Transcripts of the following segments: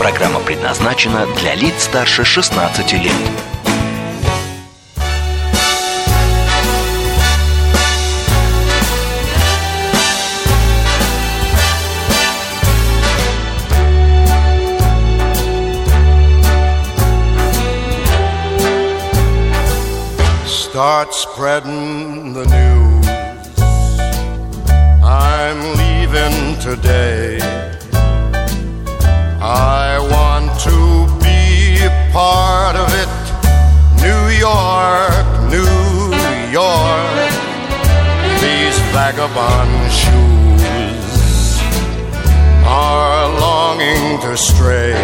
Программа предназначена для лиц старше 16 лет. Start spreading the news. I'm leaving today. I want to be part of it. New York, New York. These vagabond shoes are longing to stray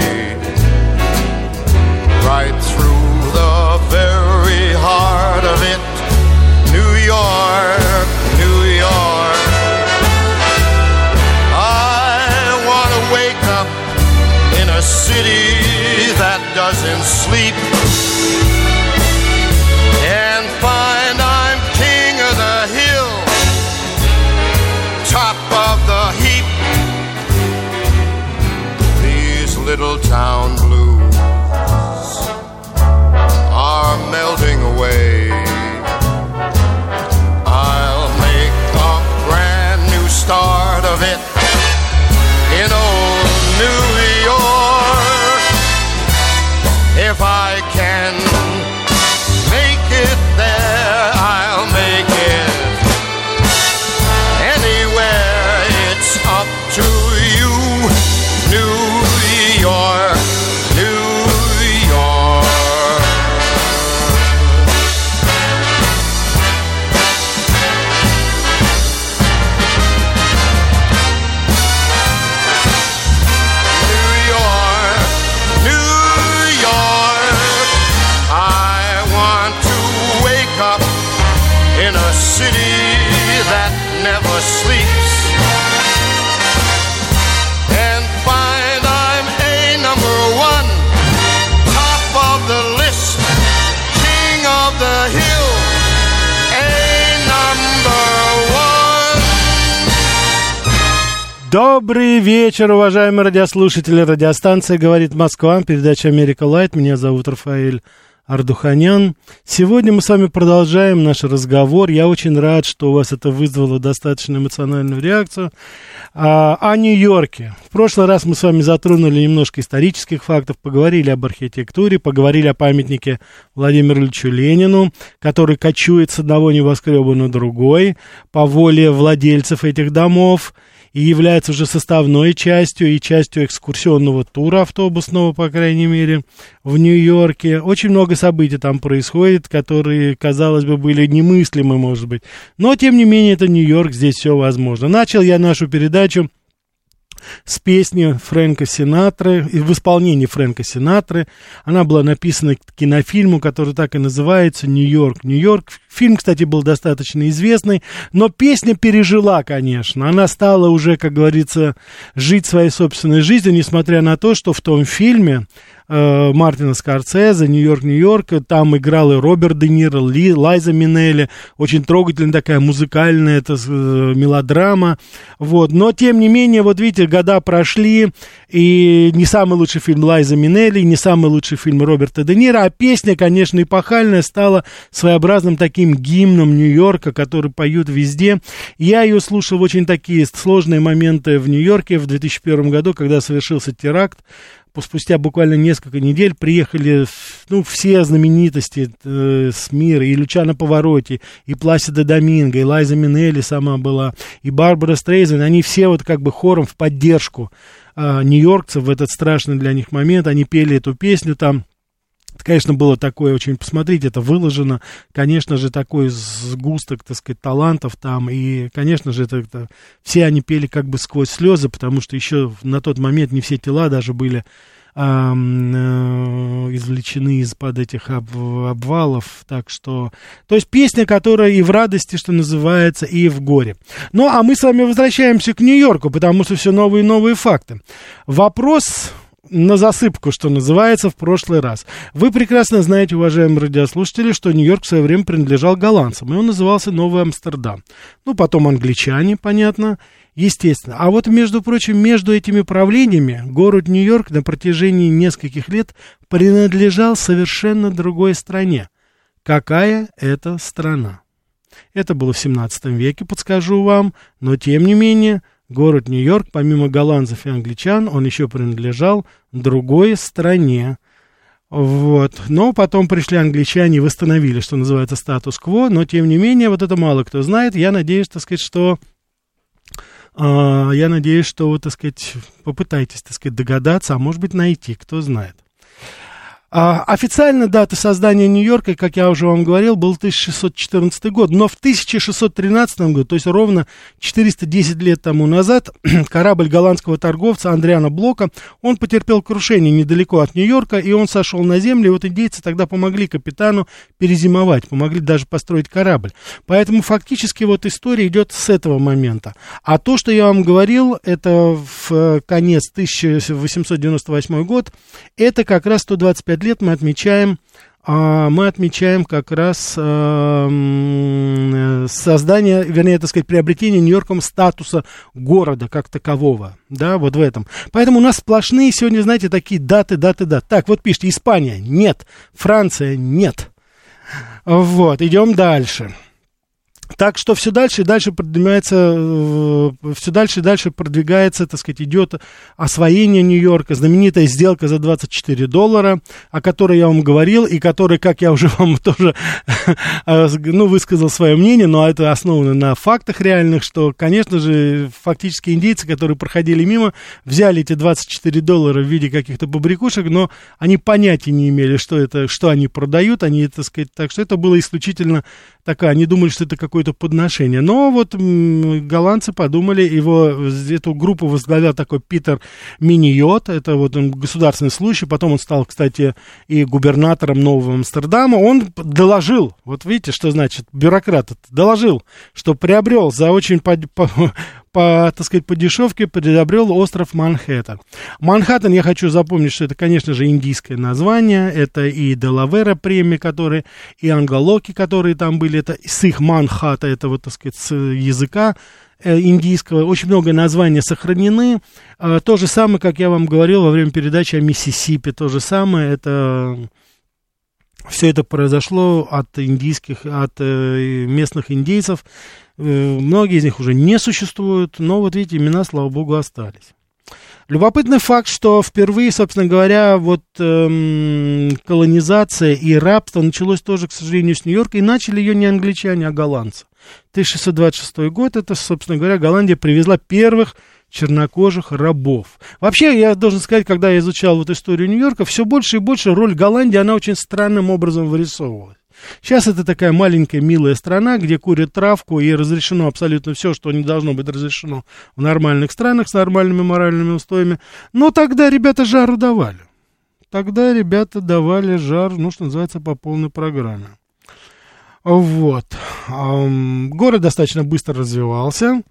right through the very heart of it. New York, a city that doesn't sleep and find I'm king of the hill, top of the heap. These little town Добрый вечер, уважаемые радиослушатели. Радиостанция «Говорит Москва», передача «Америка Лайт». Меня зовут Рафаэль Ардуханян. Сегодня мы с вами продолжаем наш разговор. Я очень рад, что у вас это вызвало достаточно эмоциональную реакцию. А, о Нью-Йорке. В прошлый раз мы с вами затронули немножко исторических фактов, поговорили об архитектуре, поговорили о памятнике Владимиру Ильичу Ленину, который кочует с одного небоскреба на другой по воле владельцев этих домов и является уже составной частью и частью экскурсионного тура автобусного, по крайней мере, в Нью-Йорке. Очень много событий там происходит, которые, казалось бы, были немыслимы, может быть. Но, тем не менее, это Нью-Йорк, здесь все возможно. Начал я нашу передачу с песни Фрэнка Синатры, в исполнении Фрэнка Синатры. Она была написана к кинофильму, который так и называется «Нью-Йорк». «Нью-Йорк». Фильм, кстати, был достаточно известный, но песня пережила, конечно. Она стала уже, как говорится, жить своей собственной жизнью, несмотря на то, что в том фильме э, Мартина Скорсезе, Нью-Йорк, Нью-Йорк. Там играл и Роберт Де Ниро, Ли, Лайза Минелли. Очень трогательная такая музыкальная это, э, мелодрама. Вот. Но, тем не менее, вот видите, года прошли, и не самый лучший фильм Лайза Минелли, не самый лучший фильм Роберта Де Ниро, а песня, конечно, эпохальная, стала своеобразным таким гимном Нью-Йорка, который поют везде. Я ее слушал в очень такие сложные моменты в Нью-Йорке в 2001 году, когда совершился теракт спустя буквально несколько недель приехали ну, все знаменитости э, с мира, и Лючано Повороти, и Пласида Доминго, и Лайза Минелли сама была, и Барбара Стрейзен, они все вот как бы хором в поддержку э, нью-йоркцев в этот страшный для них момент, они пели эту песню там, это, конечно, было такое очень, посмотрите, это выложено, конечно же, такой сгусток, так сказать, талантов там, и, конечно же, это, это все они пели как бы сквозь слезы, потому что еще на тот момент не все тела даже были э, извлечены из-под этих об, обвалов, так что... То есть песня, которая и в радости, что называется, и в горе. Ну, а мы с вами возвращаемся к Нью-Йорку, потому что все новые и новые факты. Вопрос на засыпку, что называется, в прошлый раз. Вы прекрасно знаете, уважаемые радиослушатели, что Нью-Йорк в свое время принадлежал голландцам, и он назывался Новый Амстердам. Ну, потом англичане, понятно, естественно. А вот, между прочим, между этими правлениями город Нью-Йорк на протяжении нескольких лет принадлежал совершенно другой стране. Какая это страна? Это было в 17 веке, подскажу вам, но тем не менее, город Нью-Йорк, помимо голландцев и англичан, он еще принадлежал другой стране. Вот. Но потом пришли англичане и восстановили, что называется, статус-кво, но тем не менее, вот это мало кто знает. Я надеюсь, так сказать, что а, я надеюсь, что так сказать, попытаетесь, так сказать, догадаться, а может быть найти, кто знает. А, официально дата создания Нью-Йорка, как я уже вам говорил, был 1614 год, но в 1613 году, то есть ровно 410 лет тому назад, корабль голландского торговца Андриана Блока, он потерпел крушение недалеко от Нью-Йорка, и он сошел на землю, и вот индейцы тогда помогли капитану перезимовать, помогли даже построить корабль. Поэтому фактически вот история идет с этого момента. А то, что я вам говорил, это в э, конец 1898 год, это как раз 125 50 лет мы отмечаем, а, мы отмечаем как раз а, создание, вернее, так сказать, приобретение Нью-Йорком статуса города как такового, да, вот в этом. Поэтому у нас сплошные сегодня, знаете, такие даты, даты, даты. Так, вот пишите, Испания, нет, Франция, нет. Вот, идем дальше. Так что все дальше и дальше продвигается, э, все дальше и дальше продвигается, так сказать, идет освоение Нью-Йорка, знаменитая сделка за 24 доллара, о которой я вам говорил, и которой, как я уже вам тоже, э, ну, высказал свое мнение, но это основано на фактах реальных, что, конечно же, фактически индейцы, которые проходили мимо, взяли эти 24 доллара в виде каких-то побрякушек, но они понятия не имели, что это, что они продают, они, так сказать, так что это было исключительно такая, они думали, что это какое-то подношение. Но вот голландцы подумали, его, эту группу возглавлял такой Питер Миниот, это вот он государственный служащий, потом он стал, кстати, и губернатором Нового Амстердама, он доложил, вот видите, что значит бюрократ, доложил, что приобрел за очень по, так сказать, по дешевке приобрел остров Манхэттен. Манхэттен, я хочу запомнить, что это, конечно же, индийское название, это и Делавера премия, которые, и Анголоки, которые там были, это с их Манхата, это вот, так сказать, с языка э, индийского, очень много названий сохранены. А, то же самое, как я вам говорил во время передачи о Миссисипи, то же самое, это все это произошло от индийских, от э, местных индейцев, многие из них уже не существуют, но вот видите, имена, слава богу, остались. Любопытный факт, что впервые, собственно говоря, вот эм, колонизация и рабство началось тоже, к сожалению, с Нью-Йорка, и начали ее не англичане, а голландцы. 1626 год, это, собственно говоря, Голландия привезла первых чернокожих рабов. Вообще, я должен сказать, когда я изучал вот историю Нью-Йорка, все больше и больше роль Голландии, она очень странным образом вырисовывалась. Сейчас это такая маленькая милая страна, где курят травку и разрешено абсолютно все, что не должно быть разрешено в нормальных странах с нормальными моральными устоями. Но тогда ребята жару давали. Тогда ребята давали жар, ну, что называется, по полной программе. Вот. Город достаточно быстро развивался.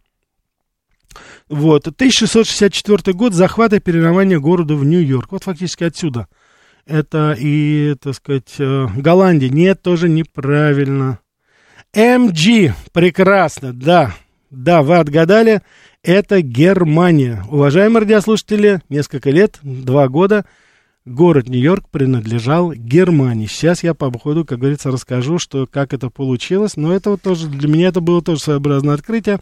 Вот. 1664 год, захват и переименование города в Нью-Йорк. Вот фактически отсюда – это и, так сказать, э, Голландия. Нет, тоже неправильно. МГ, прекрасно, да, да, вы отгадали, это Германия. Уважаемые радиослушатели, несколько лет, два года, город Нью-Йорк принадлежал Германии. Сейчас я по ходу, как говорится, расскажу, что, как это получилось, но это вот тоже, для меня это было тоже своеобразное открытие.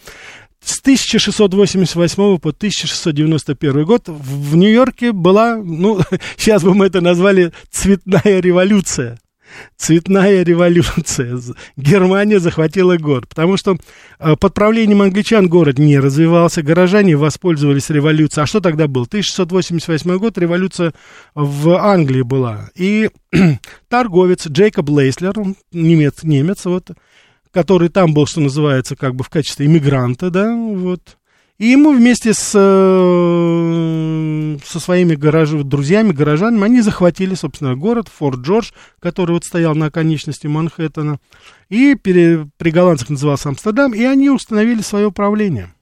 С 1688 по 1691 год в Нью-Йорке была, ну, сейчас бы мы это назвали цветная революция. Цветная революция. Германия захватила город, потому что э, под правлением англичан город не развивался, горожане воспользовались революцией. А что тогда был? 1688 год, революция в Англии была. И торговец Джейкоб Лейслер, немец, немец вот, который там был, что называется, как бы в качестве иммигранта, да, вот, И ему вместе с, э, со своими гараж, друзьями, горожанами, они захватили, собственно, город Форт Джордж, который вот стоял на оконечности Манхэттена, и пере, при голландцах назывался Амстердам, и они установили свое правление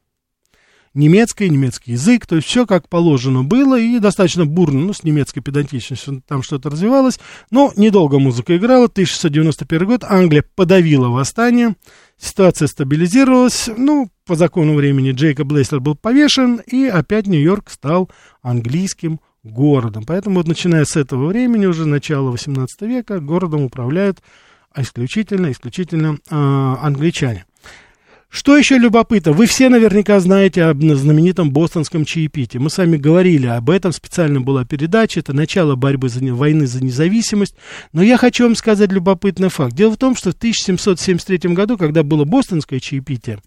немецкое, немецкий язык, то есть все как положено было, и достаточно бурно, ну, с немецкой педантичностью там что-то развивалось, но недолго музыка играла, 1691 год, Англия подавила восстание, ситуация стабилизировалась, ну, по закону времени Джейкоб Лейстер был повешен, и опять Нью-Йорк стал английским городом. Поэтому вот начиная с этого времени, уже начала 18 века, городом управляют исключительно, исключительно э, англичане. Что еще любопытно? Вы все наверняка знаете об знаменитом бостонском чаепитии. Мы с вами говорили об этом, специально была передача, это начало борьбы за, войны за независимость. Но я хочу вам сказать любопытный факт. Дело в том, что в 1773 году, когда было бостонское чаепитие,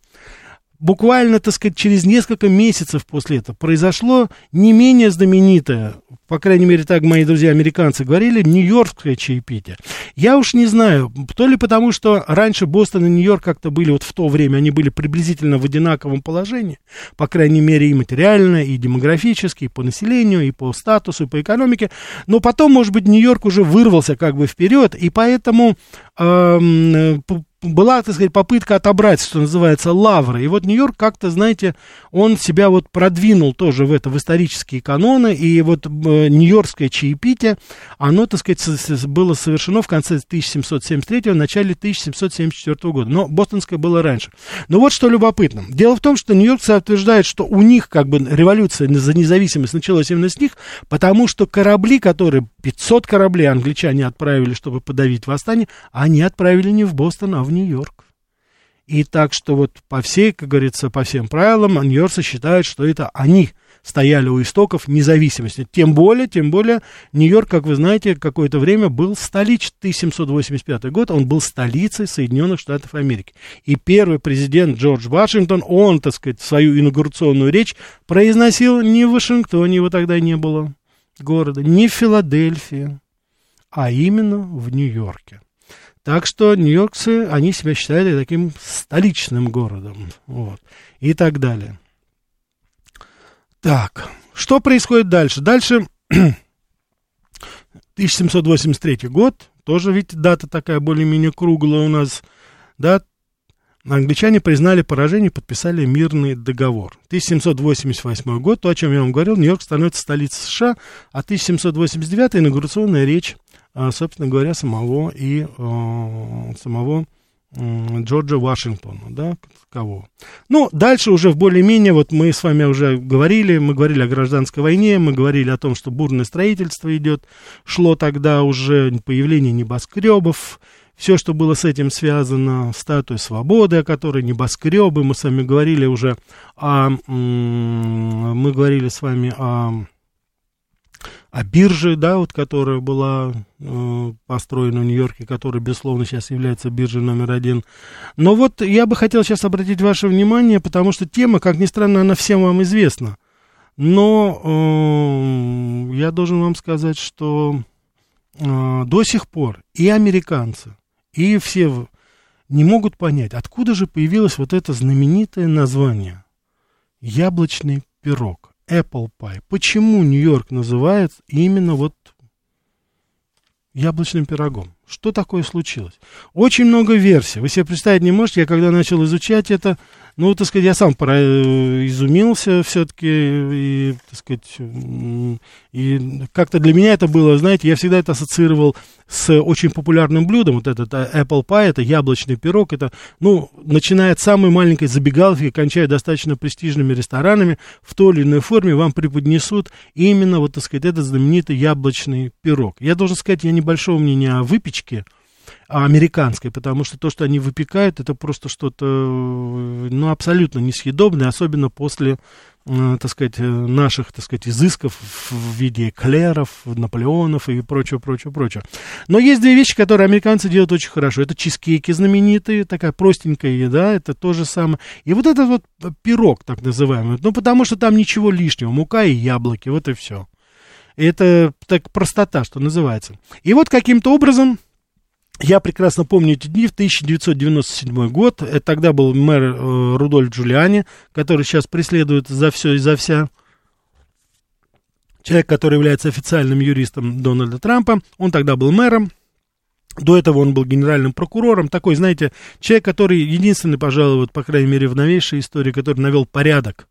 буквально, так сказать, через несколько месяцев после этого произошло не менее знаменитое, по крайней мере, так мои друзья-американцы говорили, нью-йоркское чаепитие. Я уж не знаю, то ли потому, что раньше Бостон и Нью-Йорк как-то были вот в то время, они были приблизительно в одинаковом положении, по крайней мере, и материально, и демографически, и по населению, и по статусу, и по экономике, но потом, может быть, Нью-Йорк уже вырвался как бы вперед, и поэтому э, была, так сказать, попытка отобрать, что называется, лавры. И вот Нью-Йорк как-то, знаете, он себя вот продвинул тоже в это, в исторические каноны, и вот э, Нью-Йоркское чаепитие, оно, так сказать, было совершено в конце 1773 в начале 1774 года. Но бостонское было раньше. Но вот что любопытно. Дело в том, что нью-йоркцы утверждают, что у них как бы революция за независимость началась именно с них, потому что корабли, которые, 500 кораблей англичане отправили, чтобы подавить восстание, они отправили не в Бостон, а в Нью-Йорк. И так что вот по всей, как говорится, по всем правилам, нью-йоркцы считают, что это они стояли у истоков независимости. Тем более, тем более, Нью-Йорк, как вы знаете, какое-то время был столицей, 1785 год, он был столицей Соединенных Штатов Америки. И первый президент Джордж Вашингтон, он, так сказать, свою инаугурационную речь произносил не в Вашингтоне, его тогда не было города, не в Филадельфии, а именно в Нью-Йорке. Так что нью-йоркцы, они себя считали таким столичным городом. Вот, и так далее. Так, что происходит дальше? Дальше 1783 год, тоже, видите, дата такая более-менее круглая у нас, да, англичане признали поражение и подписали мирный договор. 1788 год, то, о чем я вам говорил, Нью-Йорк становится столицей США, а 1789 инаугурационная речь а, собственно говоря, самого и а, самого Джорджа Вашингтона, да, кого. Ну, дальше уже в более-менее, вот мы с вами уже говорили, мы говорили о гражданской войне, мы говорили о том, что бурное строительство идет, шло тогда уже появление небоскребов, все, что было с этим связано, статуя свободы, о которой небоскребы, мы с вами говорили уже о, мы говорили с вами о а биржа, да, вот, которая была э, построена в Нью-Йорке, которая, безусловно, сейчас является биржей номер один. Но вот я бы хотел сейчас обратить ваше внимание, потому что тема, как ни странно, она всем вам известна. Но э, я должен вам сказать, что э, до сих пор и американцы, и все не могут понять, откуда же появилось вот это знаменитое название «яблочный пирог». Apple Pie. Почему Нью-Йорк называется именно вот яблочным пирогом? Что такое случилось? Очень много версий. Вы себе представить не можете, я когда начал изучать это, ну, так сказать, я сам пора, э, изумился все-таки, и, так сказать, и как-то для меня это было, знаете, я всегда это ассоциировал с очень популярным блюдом, вот этот э, apple pie, это яблочный пирог, это, ну, начиная от самой маленькой забегаловки, кончая достаточно престижными ресторанами, в той или иной форме вам преподнесут именно, вот, так сказать, этот знаменитый яблочный пирог. Я должен сказать, я небольшого мнения о выпечке, американской, потому что то, что они выпекают, это просто что-то, ну, абсолютно несъедобное, особенно после, э, так сказать, наших, так сказать, изысков в виде эклеров, наполеонов и прочего, прочего, прочего. Но есть две вещи, которые американцы делают очень хорошо. Это чизкейки знаменитые, такая простенькая еда, это то же самое. И вот этот вот пирог, так называемый, ну, потому что там ничего лишнего, мука и яблоки, вот и все. Это так простота, что называется. И вот каким-то образом Я прекрасно помню эти дни, в 1997 год, это тогда был мэр э, Рудольф Джулиани, который сейчас преследует за все и за вся. Человек, который является официальным юристом Дональда Трампа, он тогда был мэром, до этого он был генеральным прокурором, такой, знаете, человек, который единственный, пожалуй, вот, по крайней мере, в новейшей истории, который навел порядок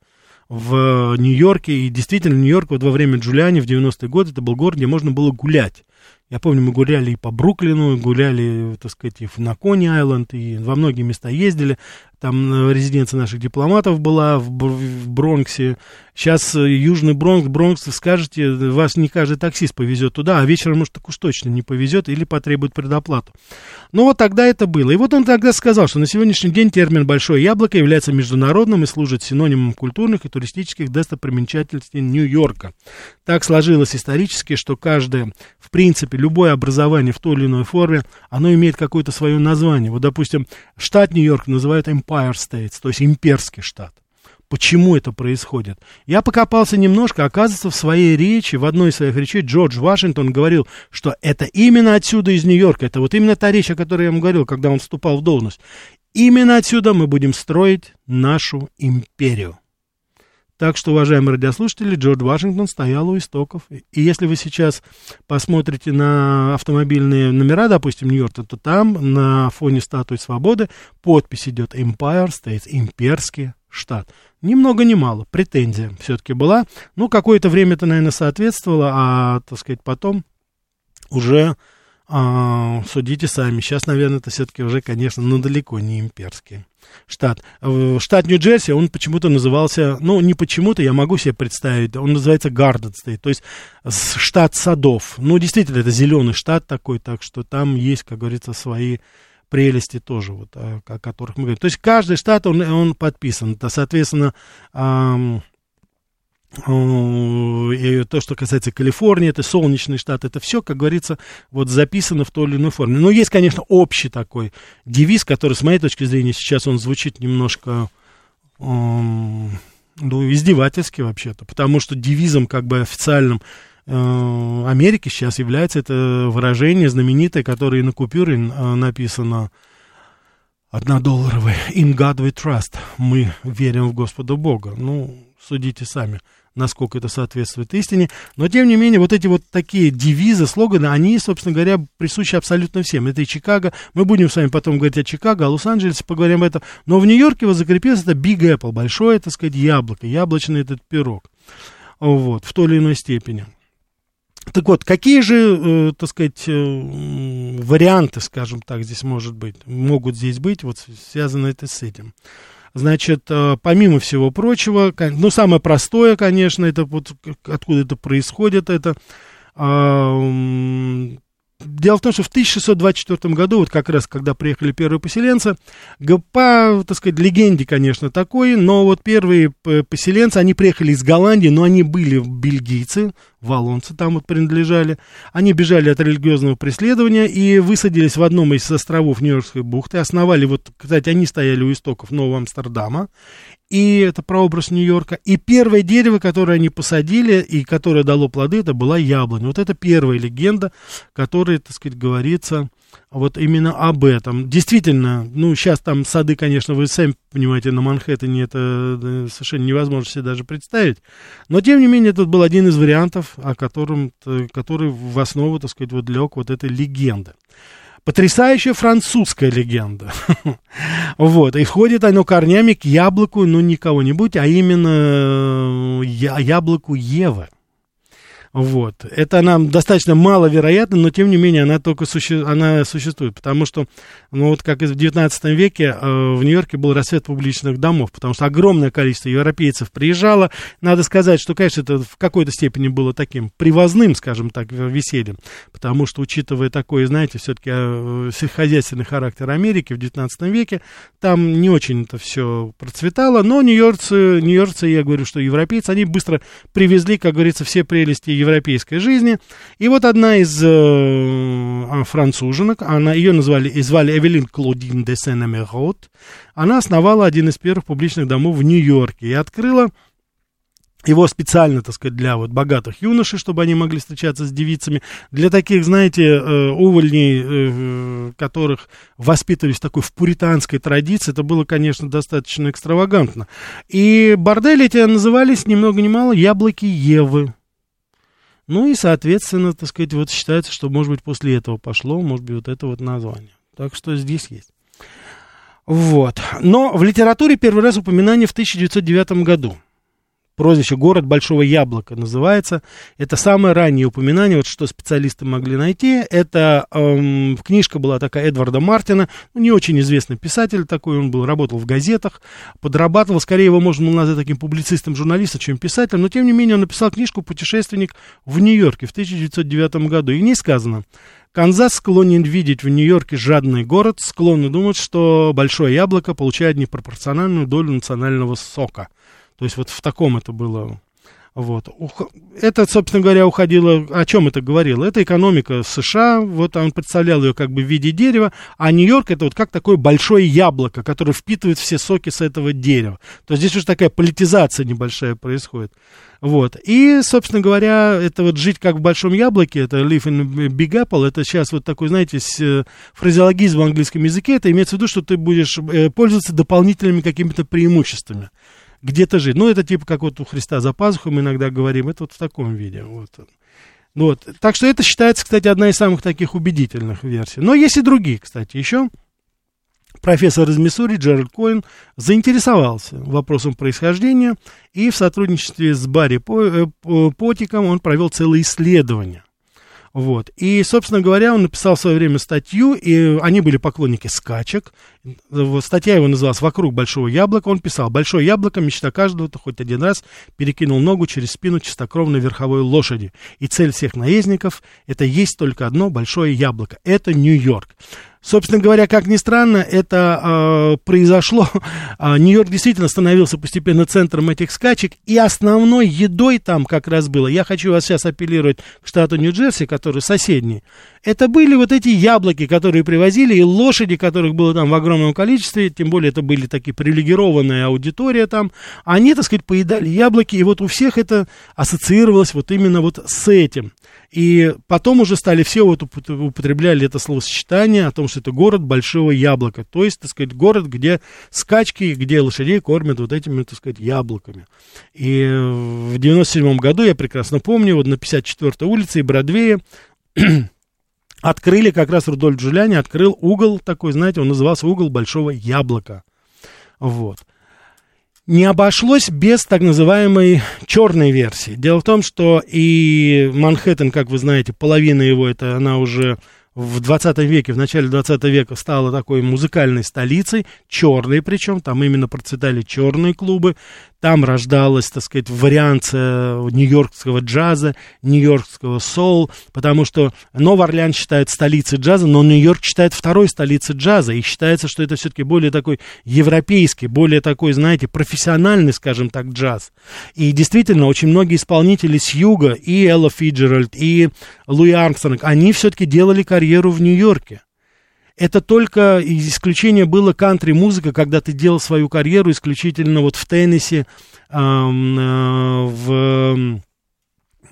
в Нью-Йорке, и действительно, Нью-Йорк вот во время Джулиани в 90-е годы, это был город, где можно было гулять. Я помню, мы гуляли и по Бруклину, гуляли, так сказать, и на Кони-Айленд, и во многие места ездили. Там э, резиденция наших дипломатов была в, в Бронксе. Сейчас э, Южный Бронкс, Бронкс, скажете, вас не каждый таксист повезет туда, а вечером, может, так уж точно не повезет или потребует предоплату. Ну, вот тогда это было. И вот он тогда сказал, что на сегодняшний день термин «большое яблоко» является международным и служит синонимом культурных и туристических достопримечательностей Нью-Йорка. Так сложилось исторически, что каждое, принципе, любое образование в той или иной форме, оно имеет какое-то свое название. Вот, допустим, штат Нью-Йорк называют Empire States, то есть имперский штат. Почему это происходит? Я покопался немножко, оказывается, в своей речи, в одной из своих речей Джордж Вашингтон говорил, что это именно отсюда из Нью-Йорка, это вот именно та речь, о которой я ему говорил, когда он вступал в должность. Именно отсюда мы будем строить нашу империю. Так что, уважаемые радиослушатели, Джордж Вашингтон стоял у истоков. И если вы сейчас посмотрите на автомобильные номера, допустим, Нью-Йорка, то там на фоне статуи свободы подпись идет Empire States, имперский штат. Ни много ни мало, претензия все-таки была. Ну, какое-то время это, наверное, соответствовало, а, так сказать, потом уже а, судите сами. Сейчас, наверное, это все-таки уже, конечно, ну, далеко не имперский штат. Штат Нью-Джерси, он почему-то назывался, ну, не почему-то, я могу себе представить, он называется Гарден Стейт, то есть штат садов. Ну, действительно, это зеленый штат такой, так что там есть, как говорится, свои прелести тоже, вот, о, которых мы говорим. То есть каждый штат, он, он подписан. Это, соответственно, эм, и то, что касается Калифорнии, это солнечный штат, это все, как говорится, вот записано в той или иной форме. Но есть, конечно, общий такой девиз, который, с моей точки зрения, сейчас он звучит немножко ну, издевательски вообще-то, потому что девизом как бы официальным э, Америки сейчас является это выражение знаменитое, которое на купюре э, написано однодолларовый «In God we trust» – «Мы верим в Господа Бога». Ну, судите сами насколько это соответствует истине. Но, тем не менее, вот эти вот такие девизы, слоганы, они, собственно говоря, присущи абсолютно всем. Это и Чикаго. Мы будем с вами потом говорить о Чикаго, о Лос-Анджелесе, поговорим об этом. Но в Нью-Йорке вот закрепилось это Big Apple, большое, так сказать, яблоко, яблочный этот пирог. Вот, в той или иной степени. Так вот, какие же, э, так сказать, э, варианты, скажем так, здесь может быть, могут здесь быть, вот связано это с этим? Значит, э, помимо всего прочего, ну, самое простое, конечно, это вот откуда это происходит, это Дело в том, что в 1624 году, вот как раз, когда приехали первые поселенцы, по, так сказать, легенде, конечно, такой, но вот первые поселенцы, они приехали из Голландии, но они были бельгийцы, валонцы там вот принадлежали. Они бежали от религиозного преследования и высадились в одном из островов Нью-Йоркской бухты, основали, вот, кстати, они стояли у истоков Нового Амстердама, и это прообраз Нью-Йорка. И первое дерево, которое они посадили и которое дало плоды, это была яблоня. Вот это первая легенда, которая, так сказать, говорится вот именно об этом. Действительно, ну, сейчас там сады, конечно, вы сами понимаете, на Манхэттене это совершенно невозможно себе даже представить. Но, тем не менее, это был один из вариантов, о котором, который в основу, так сказать, вот лег вот этой легенды. Потрясающая французская легенда. вот, и входит оно корнями к яблоку, ну, не кого-нибудь, а именно э, яблоку Евы. Вот. Это нам достаточно маловероятно, но тем не менее она только суще... она существует, потому что, ну вот как в 19 веке э, в Нью-Йорке был рассвет публичных домов, потому что огромное количество европейцев приезжало. Надо сказать, что, конечно, это в какой-то степени было таким привозным, скажем так, весельем, потому что, учитывая такой, знаете, все-таки э, сельскохозяйственный характер Америки в 19 веке, там не очень это все процветало, но нью-йоркцы, нью-йоркцы, я говорю, что европейцы, они быстро привезли, как говорится, все прелести европейской жизни. И вот одна из э, а, француженок, она, ее назвали, звали Эвелин Клодин де Сен-Эмерот, она основала один из первых публичных домов в Нью-Йорке и открыла его специально, так сказать, для вот богатых юношей, чтобы они могли встречаться с девицами, для таких, знаете, э, увольней, э, которых воспитывались такой в пуританской традиции, это было, конечно, достаточно экстравагантно. И бордели эти назывались ни много ни мало «Яблоки Евы». Ну и, соответственно, так сказать, вот считается, что, может быть, после этого пошло, может быть, вот это вот название. Так что здесь есть. Вот. Но в литературе первый раз упоминание в 1909 году прозвище «Город Большого Яблока» называется. Это самое раннее упоминание, вот что специалисты могли найти. Это эм, книжка была такая Эдварда Мартина, ну, не очень известный писатель такой, он был, работал в газетах, подрабатывал, скорее его можно было назвать таким публицистом, журналистом, чем писателем, но тем не менее он написал книжку «Путешественник в Нью-Йорке» в 1909 году, и не сказано, Канзас склонен видеть в Нью-Йорке жадный город, склонны думать, что большое яблоко получает непропорциональную долю национального сока – то есть вот в таком это было. Вот. Это, собственно говоря, уходило... О чем это говорило? Это экономика США, вот он представлял ее как бы в виде дерева, а Нью-Йорк это вот как такое большое яблоко, которое впитывает все соки с этого дерева. То есть здесь уже такая политизация небольшая происходит. Вот. И, собственно говоря, это вот жить как в большом яблоке, это live in big apple, это сейчас вот такой, знаете, э, фразеологизм в английском языке, это имеется в виду, что ты будешь э, пользоваться дополнительными какими-то преимуществами где-то жить. Ну, это типа как вот у Христа за пазухой мы иногда говорим, это вот в таком виде. Вот. Ну вот. Так что это считается, кстати, одна из самых таких убедительных версий. Но есть и другие, кстати, еще. Профессор из Миссури Джеральд Коин заинтересовался вопросом происхождения, и в сотрудничестве с Барри э, Потиком он провел целое исследование вот. И, собственно говоря, он написал в свое время статью, и они были поклонники скачек. Статья его называлась «Вокруг большого яблока». Он писал, «Большое яблоко – мечта каждого, кто хоть один раз перекинул ногу через спину чистокровной верховой лошади. И цель всех наездников – это есть только одно большое яблоко. Это Нью-Йорк». Собственно говоря, как ни странно, это э, произошло. А, Нью-Йорк действительно становился постепенно центром этих скачек, и основной едой там как раз было. Я хочу вас сейчас апеллировать к штату Нью-Джерси, который соседний. Это были вот эти яблоки, которые привозили, и лошади, которых было там в огромном количестве, тем более это были такие привилегированная аудитория там. Они, так сказать, поедали яблоки, и вот у всех это ассоциировалось вот именно вот с этим. И потом уже стали все вот употребляли это словосочетание о том, что это город большого яблока. То есть, так сказать, город, где скачки, где лошадей кормят вот этими, так сказать, яблоками. И в 97 году, я прекрасно помню, вот на 54-й улице и Бродвее открыли как раз Рудольф Джулиани, открыл угол такой, знаете, он назывался угол большого яблока. Вот не обошлось без так называемой черной версии. Дело в том, что и Манхэттен, как вы знаете, половина его, это она уже в 20 веке, в начале 20 века стала такой музыкальной столицей, черной причем, там именно процветали черные клубы, там рождалась, так сказать, варианция нью-йоркского джаза, нью-йоркского соул, потому что Новый Орлеан считают столицей джаза, но Нью-Йорк считает второй столицей джаза, и считается, что это все-таки более такой европейский, более такой, знаете, профессиональный, скажем так, джаз. И действительно, очень многие исполнители с юга, и Элла Фиджеральд, и Луи Армстронг, они все-таки делали карьеру в Нью-Йорке. Это только исключение было кантри-музыка, когда ты делал свою карьеру исключительно вот в Теннессе, э, в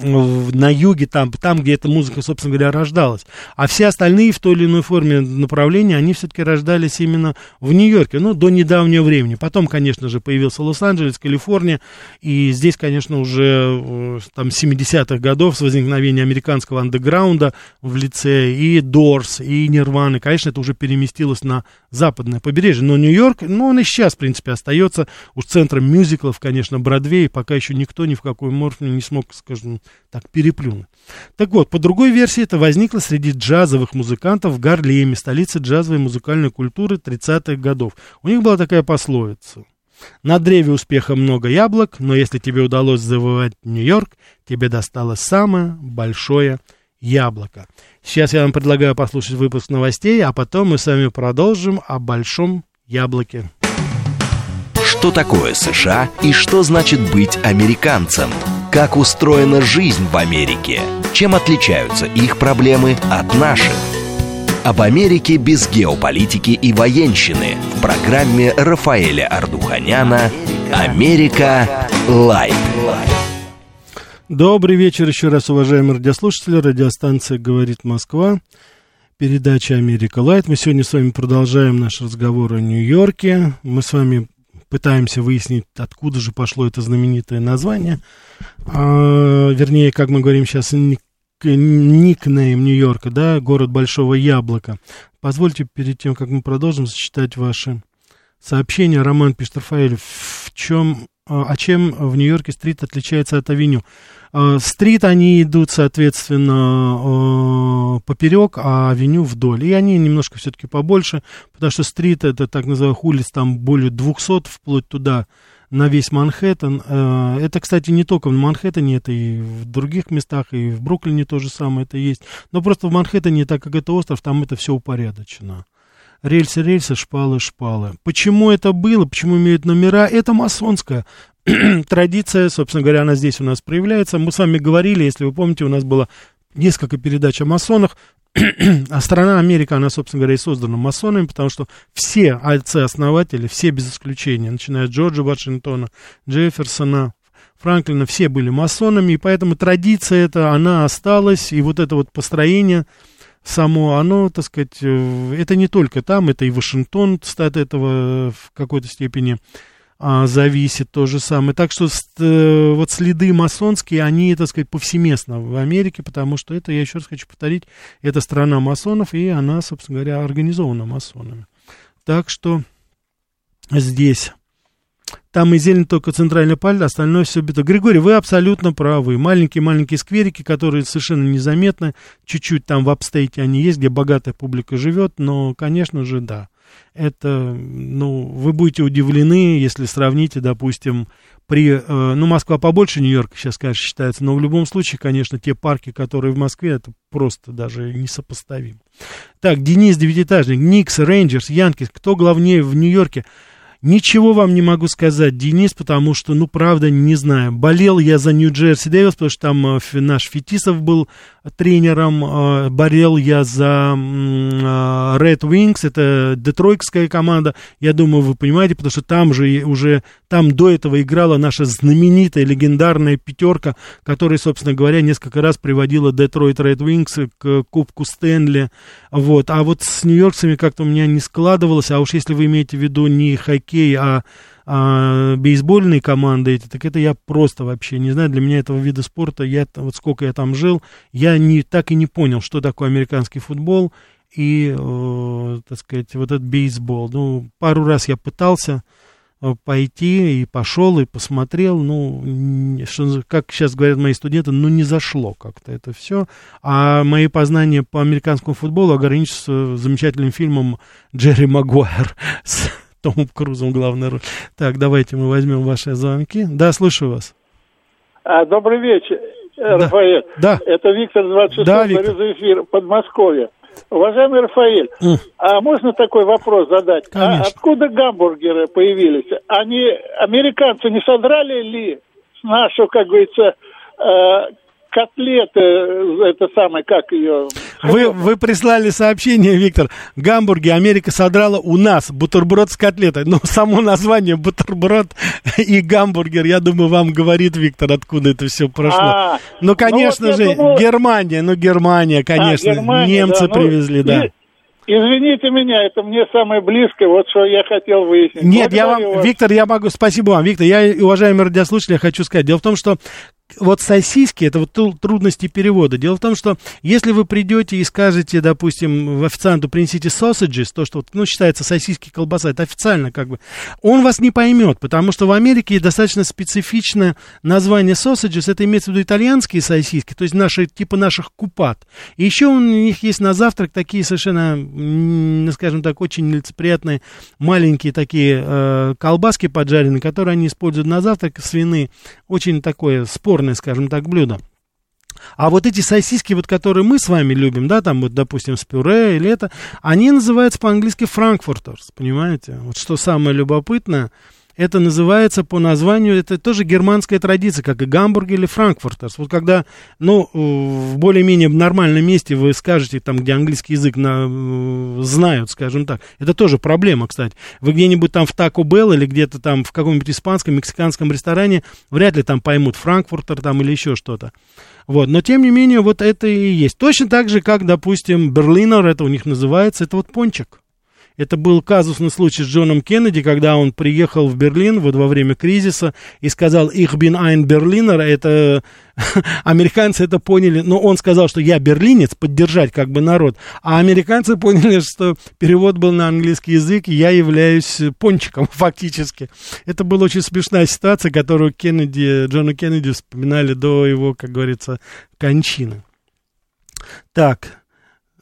на юге, там, там, где эта музыка, собственно говоря, рождалась. А все остальные в той или иной форме направления, они все-таки рождались именно в Нью-Йорке, ну, до недавнего времени. Потом, конечно же, появился Лос-Анджелес, Калифорния, и здесь, конечно, уже э, там 70-х годов с возникновения американского андеграунда в лице и Дорс, и Нирваны, конечно, это уже переместилось на западное побережье. Но Нью-Йорк, ну, он и сейчас, в принципе, остается уж центром мюзиклов, конечно, Бродвей, пока еще никто ни в какой морфе не смог, скажем, так переплюнуть. Так вот, по другой версии это возникло среди джазовых музыкантов в Гарлеме, столице джазовой музыкальной культуры 30-х годов. У них была такая пословица. На древе успеха много яблок, но если тебе удалось завоевать Нью-Йорк, тебе досталось самое большое яблоко. Сейчас я вам предлагаю послушать выпуск новостей, а потом мы с вами продолжим о большом яблоке. Что такое США и что значит быть американцем? Как устроена жизнь в Америке? Чем отличаются их проблемы от наших? Об Америке без геополитики и военщины в программе Рафаэля Ардуханяна «Америка. Лайт». Добрый вечер еще раз, уважаемые радиослушатели. Радиостанция «Говорит Москва». Передача «Америка Лайт». Мы сегодня с вами продолжаем наш разговор о Нью-Йорке. Мы с вами пытаемся выяснить, откуда же пошло это знаменитое название. А, вернее, как мы говорим сейчас, ник, никнейм Нью-Йорка, да, город Большого Яблока. Позвольте перед тем, как мы продолжим, зачитать ваши сообщения. Роман пишет, Рафаэль, в чем, а, а чем в Нью-Йорке стрит отличается от авеню? А, стрит, они идут, соответственно, поперек, а авеню вдоль. И они немножко все-таки побольше, потому что стрит, это так называемых улиц, там более 200, вплоть туда, на весь Манхэттен. А, это, кстати, не только в Манхэттене, это и в других местах, и в Бруклине то же самое это есть. Но просто в Манхэттене, так как это остров, там это все упорядочено рельсы, рельсы, шпалы, шпалы. Почему это было, почему имеют номера, это масонская традиция, собственно говоря, она здесь у нас проявляется. Мы с вами говорили, если вы помните, у нас было несколько передач о масонах, а страна Америка, она, собственно говоря, и создана масонами, потому что все отцы-основатели, все без исключения, начиная от Джорджа Вашингтона, Джефферсона, Франклина, все были масонами, и поэтому традиция эта, она осталась, и вот это вот построение само, оно, так сказать, э, это не только там, это и Вашингтон стат этого в какой-то степени а, зависит то же самое. Так что э, вот следы масонские, они, так сказать, повсеместно в Америке, потому что это, я еще раз хочу повторить, это страна масонов, и она, собственно говоря, организована масонами. Так что здесь там и зелень только центральный палец, остальное все бетон. Григорий, вы абсолютно правы. Маленькие-маленькие скверики, которые совершенно незаметны, чуть-чуть там в апстейте они есть, где богатая публика живет, но, конечно же, да. Это, ну, вы будете удивлены, если сравните, допустим, при, э, ну, Москва побольше Нью-Йорка сейчас, конечно, считается, но в любом случае, конечно, те парки, которые в Москве, это просто даже несопоставимо. Так, Денис, девятиэтажник, Никс, Рейнджерс, Янкис, кто главнее в Нью-Йорке? Ничего вам не могу сказать, Денис, потому что, ну, правда, не знаю. Болел я за Нью-Джерси Дэвис, потому что там э, наш Фетисов был тренером. Э, болел я за э, Red Wings, это детройтская команда. Я думаю, вы понимаете, потому что там же уже, там до этого играла наша знаменитая, легендарная пятерка, которая, собственно говоря, несколько раз приводила Детройт Red Wings к Кубку Стэнли. Вот. А вот с нью-йоркцами как-то у меня не складывалось. А уж если вы имеете в виду не хоккей, а, а бейсбольные команды эти, так это я просто вообще не знаю. Для меня этого вида спорта, я, вот сколько я там жил, я не, так и не понял, что такое американский футбол и, э, так сказать, вот этот бейсбол. Ну, пару раз я пытался э, пойти и пошел и посмотрел, ну, что, как сейчас говорят мои студенты, ну, не зашло как-то это все. А мои познания по американскому футболу ограничиваются замечательным фильмом Джерри Магуайр Томом Крузом главная роль. Так, давайте мы возьмем ваши звонки. Да, слушаю вас. А, добрый вечер, да. Рафаэль. Да. Это Виктор 26 да, Виктор. за эфир Подмосковье. Уважаемый Рафаэль, mm. а можно такой вопрос задать? А откуда гамбургеры появились? Они, американцы, не содрали ли нашу, как говорится, э, котлеты, это самое, как ее... Вы, вы прислали сообщение, Виктор, гамбурги Америка содрала у нас, бутерброд с котлетой. Но само название бутерброд и гамбургер, я думаю, вам говорит, Виктор, откуда это все прошло. А, ну, конечно ну, вот же, думаю... Германия, ну, Германия, конечно, а, Германия, немцы да, привезли, ну, да. Извините меня, это мне самое близкое, вот что я хотел выяснить. Нет, Благодарю я вам, вас. Виктор, я могу, спасибо вам, Виктор, я, уважаемые радиослушатели, хочу сказать, дело в том, что вот сосиски, это вот трудности перевода. Дело в том, что если вы придете и скажете, допустим, в официанту принесите sausages, то, что, ну, считается сосиски, колбаса, это официально как бы, он вас не поймет, потому что в Америке достаточно специфичное название sausages, это имеется в виду итальянские сосиски, то есть наши, типа наших купат. И еще у них есть на завтрак такие совершенно, скажем так, очень нелицеприятные маленькие такие э, колбаски поджаренные, которые они используют на завтрак, свиные, очень такое спор спорное, скажем так, блюдо. А вот эти сосиски, вот, которые мы с вами любим, да, там вот, допустим, с пюре или это, они называются по-английски франкфуртерс, понимаете? Вот что самое любопытное, это называется по названию, это тоже германская традиция, как и Гамбург или Франкфуртерс. Вот когда, ну, в более-менее нормальном месте вы скажете, там, где английский язык на, знают, скажем так, это тоже проблема, кстати. Вы где-нибудь там в Тако Белл или где-то там в каком-нибудь испанском, мексиканском ресторане, вряд ли там поймут Франкфуртер там или еще что-то. Вот, но тем не менее, вот это и есть. Точно так же, как, допустим, Берлинер, это у них называется, это вот пончик. Это был казусный случай с Джоном Кеннеди, когда он приехал в Берлин вот во время кризиса и сказал «Ich bin ein Berliner». Это американцы это поняли, но он сказал, что я берлинец, поддержать как бы народ, а американцы поняли, что перевод был на английский язык, и я являюсь пончиком фактически. Это была очень смешная ситуация, которую Кеннеди, Джону Кеннеди вспоминали до его, как говорится, кончины. Так,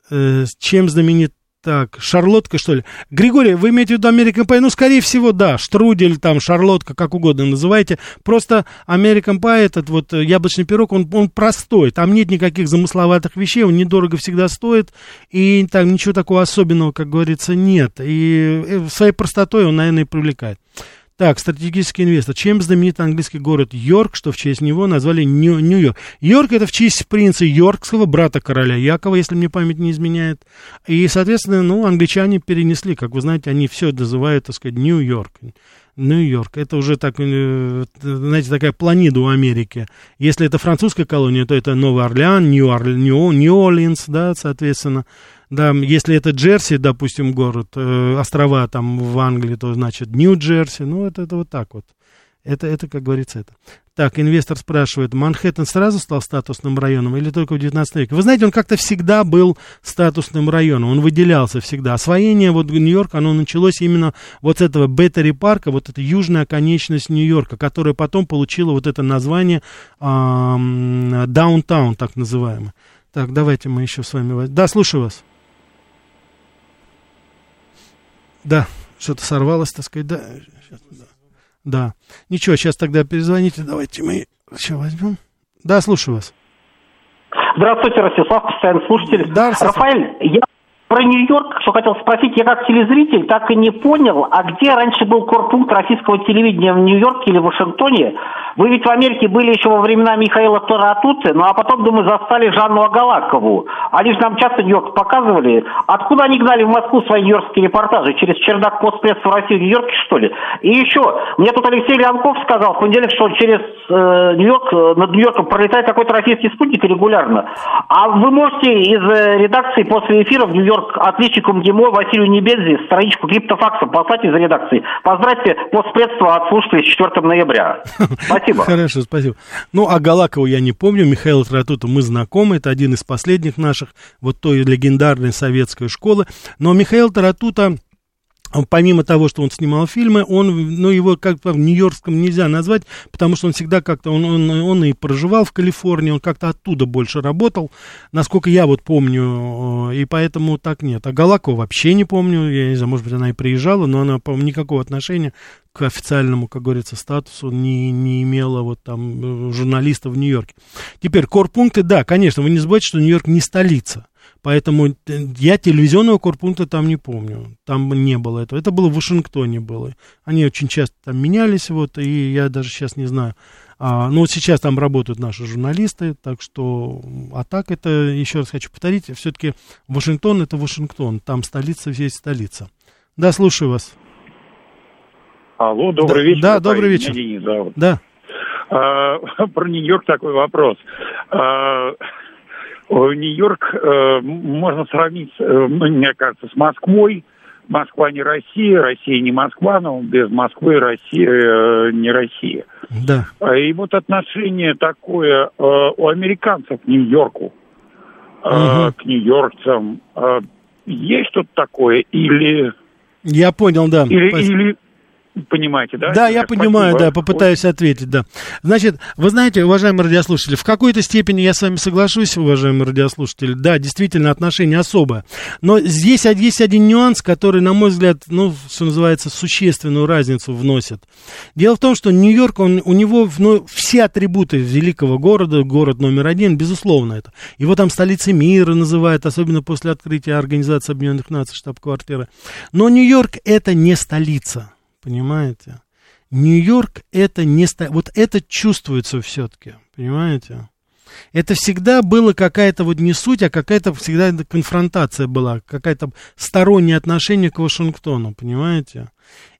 э, чем знаменит так, шарлотка, что ли? Григорий, вы имеете в виду American Pie? Ну, скорее всего, да. Штрудель, там, шарлотка, как угодно называйте. Просто American Pie, этот вот э, яблочный пирог, он, он простой. Там нет никаких замысловатых вещей, он недорого всегда стоит. И там ничего такого особенного, как говорится, нет. И э, своей простотой он, наверное, и привлекает. Так, стратегический инвестор. Чем знаменит английский город Йорк, что в честь него назвали Нью- Нью-Йорк? Йорк это в честь принца Йоркского, брата короля Якова, если мне память не изменяет. И, соответственно, ну, англичане перенесли, как вы знаете, они все называют, так сказать, Нью-Йорк. Нью-Йорк. Это уже так, э, знаете, такая планида у Америки. Если это французская колония, то это Новый Орлеан, Нью-Орлеанс, да, соответственно. Да, если это Джерси, допустим, город, э, острова там в Англии, то значит Нью-Джерси. Ну, это, это вот так вот. Это, это, как говорится, это. Так, инвестор спрашивает, Манхэттен сразу стал статусным районом или только в 19 веке? Вы знаете, он как-то всегда был статусным районом, он выделялся всегда. Освоение вот Нью-Йорка, оно началось именно вот с этого Беттери парка, вот эта южная конечность Нью-Йорка, которая потом получила вот это название Даунтаун, так называемое. Так, давайте мы еще с вами... Да, слушаю вас. Да, что-то сорвалось, так сказать, да. да. Да. Ничего, сейчас тогда перезвоните, давайте мы еще возьмем. Да, слушаю вас. Здравствуйте, Ростислав, постоянный слушатель. Да, Рафаэль, я про Нью-Йорк, что хотел спросить, я как телезритель так и не понял, а где раньше был корпункт российского телевидения, в Нью-Йорке или в Вашингтоне? Вы ведь в Америке были еще во времена Михаила Таратуцы, ну а потом, думаю, застали Жанну Агалакову. Они же нам часто Нью-Йорк показывали. Откуда они гнали в Москву свои нью-йоркские репортажи? Через чердак постпредства России в Нью-Йорке, что ли? И еще, мне тут Алексей Леонков сказал в понедельник, что через э, Нью-Йорк, э, над Нью-Йорком пролетает какой-то российский спутник регулярно. А вы можете из э, редакции после эфира в Нью-Йорк Нью-Йорк отличнику МГИМО Василию Небензи страничку криптофакса послать из редакции. Поздравьте постпредство от слушателей с 4 ноября. Спасибо. Хорошо, спасибо. Ну, а Галакову я не помню. Михаил Тратута мы знакомы. Это один из последних наших вот той легендарной советской школы. Но Михаил Таратута Помимо того, что он снимал фильмы, он, ну, его как-то в Нью-Йоркском нельзя назвать, потому что он всегда как-то, он, он, он и проживал в Калифорнии, он как-то оттуда больше работал, насколько я вот помню, и поэтому так нет. А Галакова вообще не помню, я не знаю, может быть, она и приезжала, но она, по никакого отношения к официальному, как говорится, статусу не, не имела вот там журналиста в Нью-Йорке. Теперь, корпункты, да, конечно, вы не забывайте, что Нью-Йорк не столица. Поэтому э, я телевизионного корпункта там не помню. Там не было этого. Это было в Вашингтоне было. Они очень часто там менялись, вот, и я даже сейчас не знаю. А, ну, вот сейчас там работают наши журналисты, так что, а так это, еще раз хочу повторить, все-таки Вашингтон это Вашингтон, там столица, есть столица. Да, слушаю вас. Алло, добрый да, вечер. Да, добрый вечер. Денис зовут. Да. А, про Нью-Йорк такой вопрос. А, Нью-Йорк э, можно сравнить, э, ну, мне кажется, с Москвой. Москва не Россия, Россия не Москва, но без Москвы Россия э, не Россия. Да. А, и вот отношение такое э, у американцев к Нью-Йорку, э, угу. к нью-йоркцам, э, есть что-то такое или... Я понял, да. Или, или, понимаете, да? Да, я понимаю, да, попытаюсь ответить, да. Значит, вы знаете, уважаемые радиослушатели, в какой-то степени я с вами соглашусь, уважаемые радиослушатели, да, действительно, отношение особое. Но здесь есть один нюанс, который, на мой взгляд, ну, что называется, существенную разницу вносит. Дело в том, что Нью-Йорк, он, у него ну, все атрибуты великого города, город номер один, безусловно это. Его там столицей мира называют, особенно после открытия Организации Объединенных Наций штаб-квартиры. Но Нью-Йорк это не столица. Понимаете? Нью-Йорк это не... Вот это чувствуется все-таки, понимаете? Это всегда было какая-то вот не суть, а какая-то всегда конфронтация была, какая-то стороннее отношение к Вашингтону, понимаете?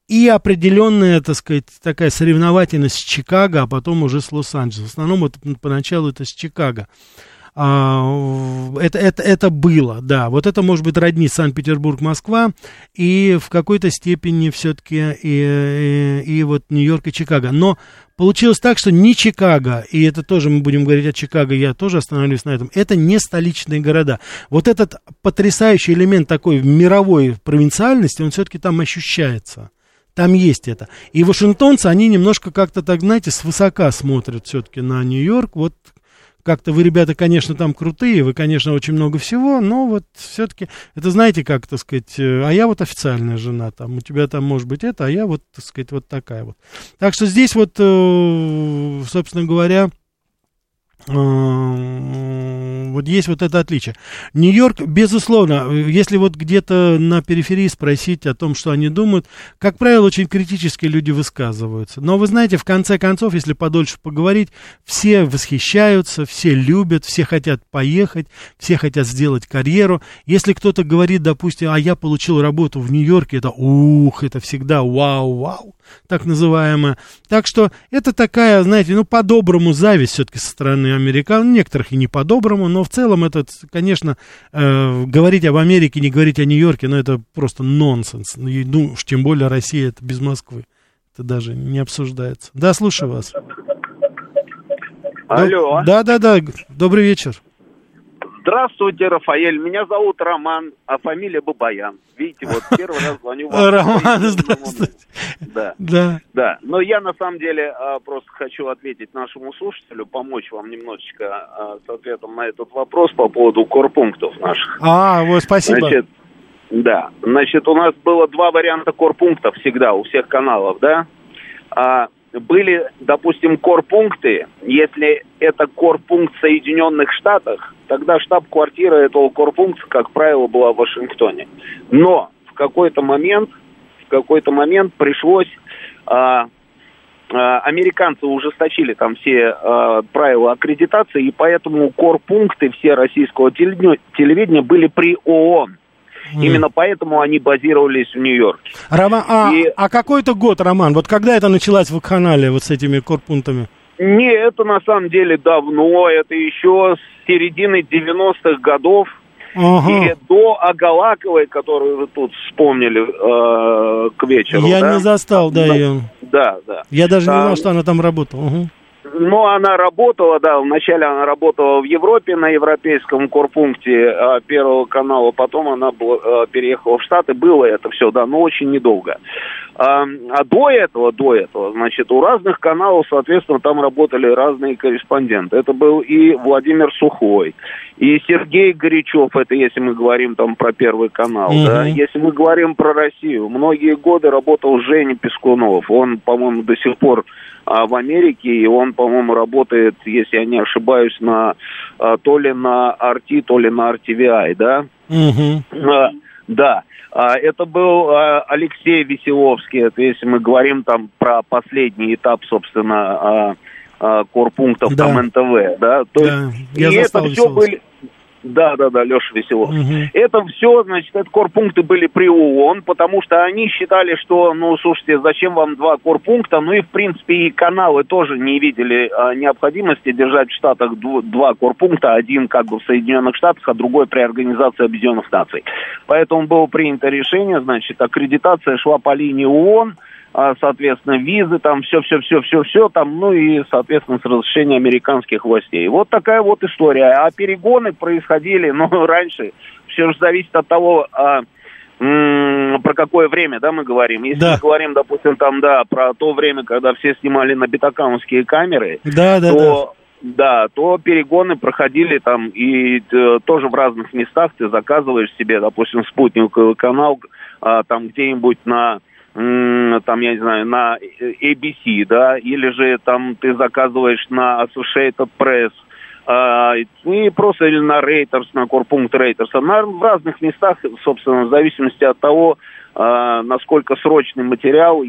И определенная, так сказать, такая соревновательность с Чикаго, а потом уже с Лос-Анджелесом. В основном это, поначалу это с Чикаго. А, это, это, это было, да. Вот это может быть родни Санкт-Петербург-Москва и в какой-то степени все-таки и, и, и вот Нью-Йорк и Чикаго. Но получилось так, что не Чикаго, и это тоже мы будем говорить о Чикаго, я тоже остановлюсь на этом, это не столичные города. Вот этот потрясающий элемент такой мировой провинциальности, он все-таки там ощущается. Там есть это. И вашингтонцы, они немножко как-то так, знаете, свысока смотрят все-таки на Нью-Йорк. Вот как-то вы, ребята, конечно, там крутые, вы, конечно, очень много всего, но вот все-таки, это знаете, как, так сказать, э, а я вот официальная жена, там, у тебя там может быть это, а я вот, так сказать, вот такая вот. Так что здесь вот, э, собственно говоря, вот есть вот это отличие. Нью-Йорк, безусловно, если вот где-то на периферии спросить о том, что они думают, как правило, очень критически люди высказываются. Но вы знаете, в конце концов, если подольше поговорить, все восхищаются, все любят, все хотят поехать, все хотят сделать карьеру. Если кто-то говорит, допустим, а я получил работу в Нью-Йорке, это ух, это всегда вау-вау так называемая. Так что это такая, знаете, ну, по-доброму зависть все-таки со стороны американ, некоторых и не по-доброму, но в целом это, конечно, э, говорить об Америке, не говорить о Нью-Йорке, ну, это просто нонсенс. Ну, ну, уж тем более Россия, это без Москвы. Это даже не обсуждается. Да, слушаю вас. Алло. Да, да, да. Добрый вечер. Здравствуйте, Рафаэль. Меня зовут Роман, а фамилия Бабаян. Видите, вот первый раз звоню вам. Роман, здравствуйте. Да. Да. Да. Но я на самом деле а, просто хочу ответить нашему слушателю, помочь вам немножечко а, с ответом на этот вопрос по поводу корпунктов наших. А, вот спасибо. Значит, да. Значит, у нас было два варианта корпунктов всегда у всех каналов, да? Были, допустим, корпункты, если это корпункт в Соединенных Штатах, тогда штаб-квартира этого корпункта, как правило, была в Вашингтоне. Но в какой-то момент, в какой-то момент пришлось а, а, американцы ужесточили там все а, правила аккредитации, и поэтому корпункты все российского телевидения были при ООН. Mm. Именно поэтому они базировались в Нью-Йорке. Роман, а, и... а какой это год, Роман? Вот когда это началось в канале вот с этими корпунктами? Не, это на самом деле давно, это еще с середины 90-х годов. Ага. И до Агалаковой, которую вы тут вспомнили э, к вечеру. Я да? не застал, да, ее. Да, да. Я даже не знал, что она там работала. Угу. Ну, она работала, да, вначале она работала в Европе на европейском корпункте а, Первого канала, потом она была, а, переехала в Штаты, было это все, да, но очень недолго. А, а до этого, до этого, значит, у разных каналов, соответственно, там работали разные корреспонденты. Это был и Владимир Сухой, и Сергей Горячев, это если мы говорим там про Первый канал, mm-hmm. да, если мы говорим про Россию, многие годы работал Женя Пескунов, он, по-моему, до сих пор а, в Америке, и он, по-моему, работает, если я не ошибаюсь, на а, то ли на RT, то ли на RTVI, да? Угу. А, да. А, это был а, Алексей Веселовский, это если мы говорим там про последний этап, собственно, корпунктов да. там НТВ, да? То да. Есть, я и это все были да, да, да, Леша Веселов. Угу. Это все, значит, это корпункты были при ООН, потому что они считали, что, ну, слушайте, зачем вам два корпункта? Ну и, в принципе, и каналы тоже не видели а, необходимости держать в Штатах два корпункта, один как бы в Соединенных Штатах, а другой при Организации Объединенных Наций. Поэтому было принято решение, значит, аккредитация шла по линии ООН, соответственно, визы, там все-все-все-все-все, там, ну и, соответственно, с разрешения американских властей. Вот такая вот история. А перегоны происходили, ну, раньше, все же зависит от того, а, про какое время, да, мы говорим. Если да. мы говорим, допустим, там, да, про то время, когда все снимали на бетакамовские камеры, да, да, то, да. да, то перегоны проходили там и э, тоже в разных местах. Ты заказываешь себе, допустим, спутниковый канал а, там где-нибудь на там, я не знаю, на ABC, да, или же там ты заказываешь на Associated Press, а, и просто или на Reuters, на корпункт Reuters, на, в разных местах, собственно, в зависимости от того, насколько срочный материал и,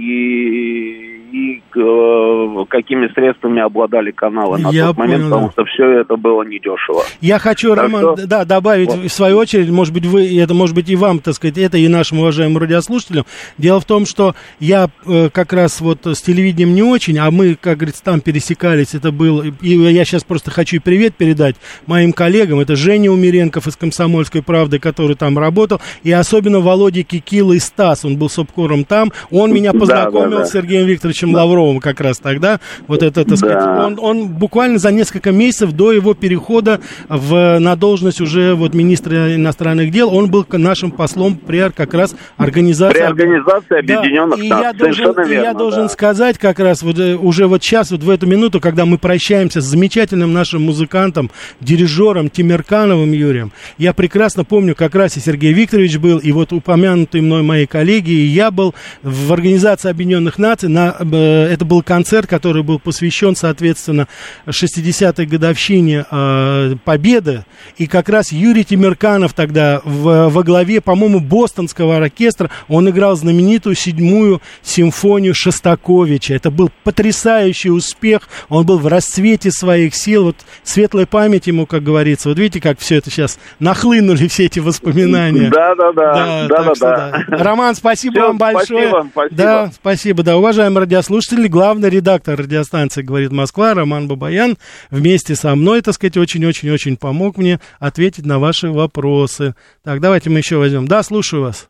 и э, какими средствами обладали каналы на Я тот понял, момент, потому что все это было недешево. Я хочу, так Роман, что... да, добавить вот. в свою очередь, может быть, вы, это может быть и вам, так сказать, это и нашим уважаемым радиослушателям. Дело в том, что я э, как раз вот с телевидением не очень, а мы, как говорится, там пересекались, это был, и я сейчас просто хочу привет передать моим коллегам, это Женя Умеренков из «Комсомольской правды», который там работал, и особенно Володя Кикила из Стас, он был сопкором там, он меня познакомил да, да, да. с Сергеем Викторовичем да. Лавровым как раз тогда, вот это, так сказать, да. он, он буквально за несколько месяцев до его перехода в, на должность уже вот министра иностранных дел, он был нашим послом при как раз организации... При организации Объединенных да, и я должен, верно, и я должен да. сказать как раз вот э, уже вот сейчас, вот в эту минуту, когда мы прощаемся с замечательным нашим музыкантом, дирижером Тимиркановым Юрием, я прекрасно помню, как раз и Сергей Викторович был, и вот упомянутые мной мои коллеги, и я был в Организации Объединенных Наций. На, э, это был концерт, который был посвящен, соответственно, 60-й годовщине э, Победы. И как раз Юрий Тимирканов тогда в, во главе, по-моему, бостонского оркестра, он играл знаменитую седьмую симфонию Шостаковича. Это был потрясающий успех. Он был в расцвете своих сил. Вот светлая память ему, как говорится. Вот видите, как все это сейчас нахлынули, все эти воспоминания. Да, да, да. да, да, да. Роман, спасибо Все, вам большое. Спасибо, спасибо. Да, спасибо. Да, уважаемые радиослушатели, главный редактор радиостанции «Говорит Москва» Роман Бабаян вместе со мной, так сказать, очень-очень-очень помог мне ответить на ваши вопросы. Так, давайте мы еще возьмем. Да, слушаю вас.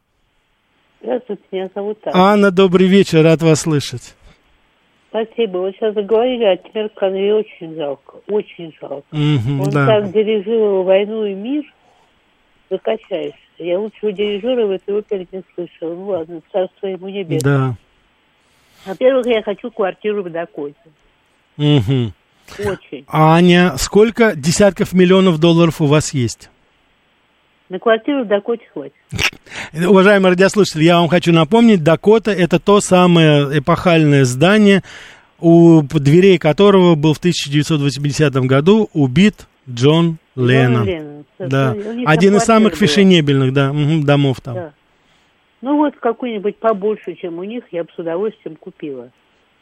Здравствуйте, меня зовут Анна. Анна, добрый вечер, рад вас слышать. Спасибо. Вот сейчас заговорили о Тимирканове, очень жалко, очень жалко. Угу, Он да. так дирижировал «Войну и мир», закачаешься. Я лучшего дирижера в этой опере не слышала. Ну ладно, царство ему небесное. Да. Во-первых, я хочу квартиру в Дакоте. Угу. Очень. Аня, сколько десятков миллионов долларов у вас есть? На квартиру в Дакоте хватит. Уважаемые радиослушатели, я вам хочу напомнить, Дакота это то самое эпохальное здание, у дверей которого был в 1980 году убит Джон Леннон. Да. Один из самых фешенебельных да, домов там. Да. Ну вот какой-нибудь побольше, чем у них, я бы с удовольствием купила.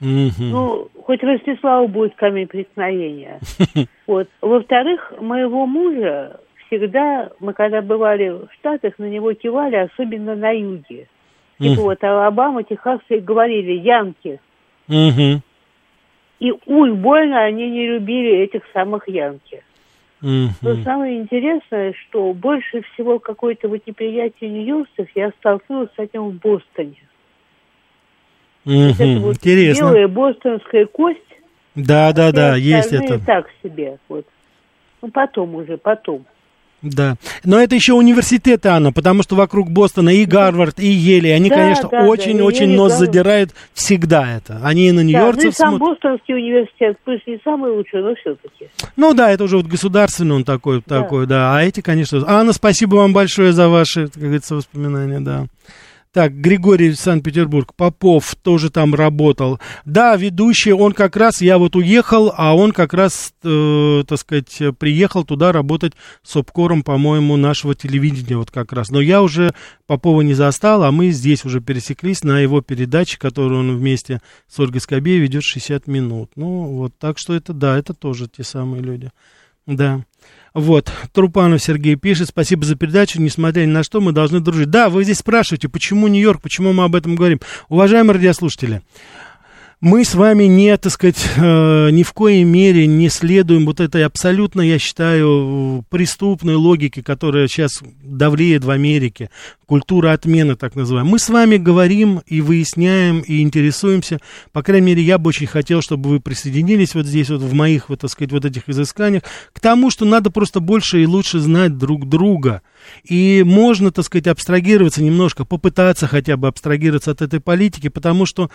Угу. Ну, хоть Ростиславу будет камень преткновения. Вот. Во-вторых, моего мужа всегда, мы когда бывали в Штатах, на него кивали, особенно на юге. Типа вот Алабама, Техас, и говорили «янки». Угу. И уй, больно они не любили этих самых янки. Mm-hmm. Но самое интересное, что больше всего какой-то вот неприятие нью-йоркцев я столкнулась с этим в Бостоне. Mm-hmm. Это вот Интересно. белая бостонская кость. Да, да, да, есть это. так себе. Вот. Ну, потом уже, потом. Да. Но это еще университеты, Анна, потому что вокруг Бостона и Гарвард, и Ели, они, да, конечно, очень-очень да, нос Гарвард. задирают всегда это. Они на нью-йоркцев... Да, ну и сам смотрят. Бостонский университет, пусть не самый лучший, но все-таки. Ну да, это уже вот государственный он такой, да. такой, да. А эти, конечно... Анна, спасибо вам большое за ваши, как говорится, воспоминания, да. Так, Григорий Санкт-Петербург, Попов тоже там работал. Да, ведущий, он как раз, я вот уехал, а он как раз, э, так сказать, приехал туда работать с обкором, по-моему, нашего телевидения вот как раз. Но я уже Попова не застал, а мы здесь уже пересеклись на его передаче, которую он вместе с Ольгой Скобей ведет 60 минут. Ну, вот, так что это, да, это тоже те самые люди. Да. Вот, Трупанов Сергей пишет, спасибо за передачу, несмотря ни на что, мы должны дружить. Да, вы здесь спрашиваете, почему Нью-Йорк, почему мы об этом говорим. Уважаемые радиослушатели, мы с вами не, так сказать, э, ни в коей мере не следуем вот этой абсолютно, я считаю, преступной логике, которая сейчас давлеет в Америке, культура отмены, так называемая. Мы с вами говорим и выясняем, и интересуемся. По крайней мере, я бы очень хотел, чтобы вы присоединились вот здесь, вот в моих, вот, так сказать, вот этих изысканиях, к тому, что надо просто больше и лучше знать друг друга. И можно, так сказать, абстрагироваться немножко, попытаться хотя бы абстрагироваться от этой политики, потому что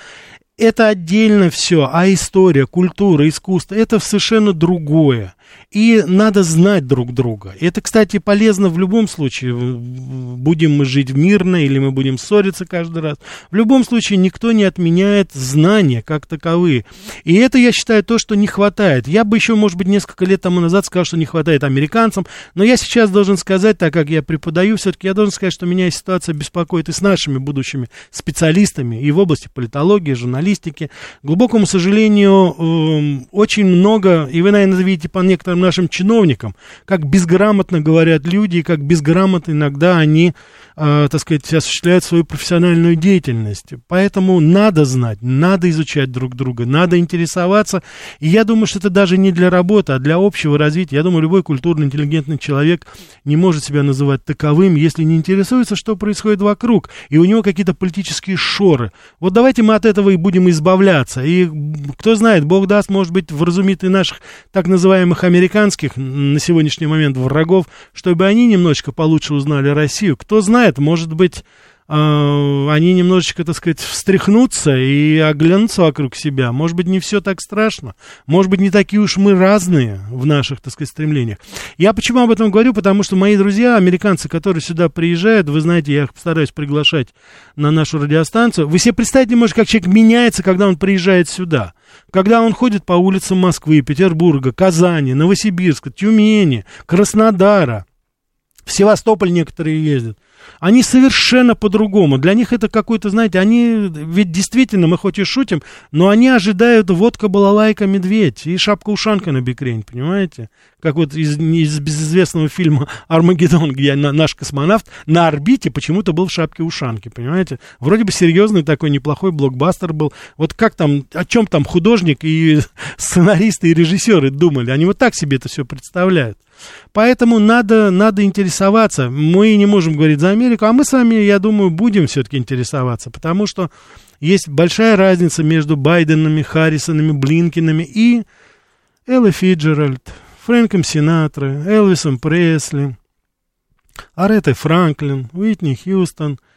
это отдельно все, а история, культура, искусство, это совершенно другое. И надо знать друг друга. И это, кстати, полезно в любом случае. Будем мы жить мирно или мы будем ссориться каждый раз. В любом случае никто не отменяет знания как таковые. И это, я считаю, то, что не хватает. Я бы еще, может быть, несколько лет тому назад сказал, что не хватает американцам. Но я сейчас должен сказать, так как я преподаю, все-таки я должен сказать, что меня ситуация беспокоит и с нашими будущими специалистами и в области политологии, журналистики. К глубокому сожалению, эм, очень много, и вы, наверное, видите по некоторым нашим чиновникам, как безграмотно говорят люди, и как безграмотно иногда они, э, так сказать, осуществляют свою профессиональную деятельность. Поэтому надо знать, надо изучать друг друга, надо интересоваться. И я думаю, что это даже не для работы, а для общего развития. Я думаю, любой культурно интеллигентный человек не может себя называть таковым, если не интересуется, что происходит вокруг, и у него какие-то политические шоры. Вот давайте мы от этого и будем избавляться. И кто знает, Бог даст, может быть, вразумит и наших так называемых американских на сегодняшний момент врагов, чтобы они немножечко получше узнали Россию. Кто знает, может быть, а, они немножечко, так сказать, встряхнутся и оглянутся вокруг себя. Может быть, не все так страшно. Может быть, не такие уж мы разные в наших, так сказать, стремлениях. Я почему об этом говорю? Потому что мои друзья, американцы, которые сюда приезжают, вы знаете, я их стараюсь приглашать на нашу радиостанцию. Вы себе представить не можете, как человек меняется, когда он приезжает сюда. Когда он ходит по улицам Москвы, Петербурга, Казани, Новосибирска, Тюмени, Краснодара. В Севастополь некоторые ездят. Они совершенно по-другому. Для них это какой-то, знаете, они, ведь действительно, мы хоть и шутим, но они ожидают водка, балалайка, медведь и шапка-ушанка на бикрень, понимаете? Как вот из, из безызвестного фильма «Армагеддон», где наш космонавт на орбите почему-то был в шапке-ушанке, понимаете? Вроде бы серьезный такой неплохой блокбастер был. Вот как там, о чем там художник и сценаристы и режиссеры думали? Они вот так себе это все представляют. Поэтому надо, надо интересоваться. Мы не можем говорить за Америку, а мы с вами, я думаю, будем все-таки интересоваться, потому что есть большая разница между Байденами, Харрисонами, Блинкинами и Элли Фиджеральд, Фрэнком Синатро, Элвисом Пресли, Аретой Франклин, Уитни Хьюстон –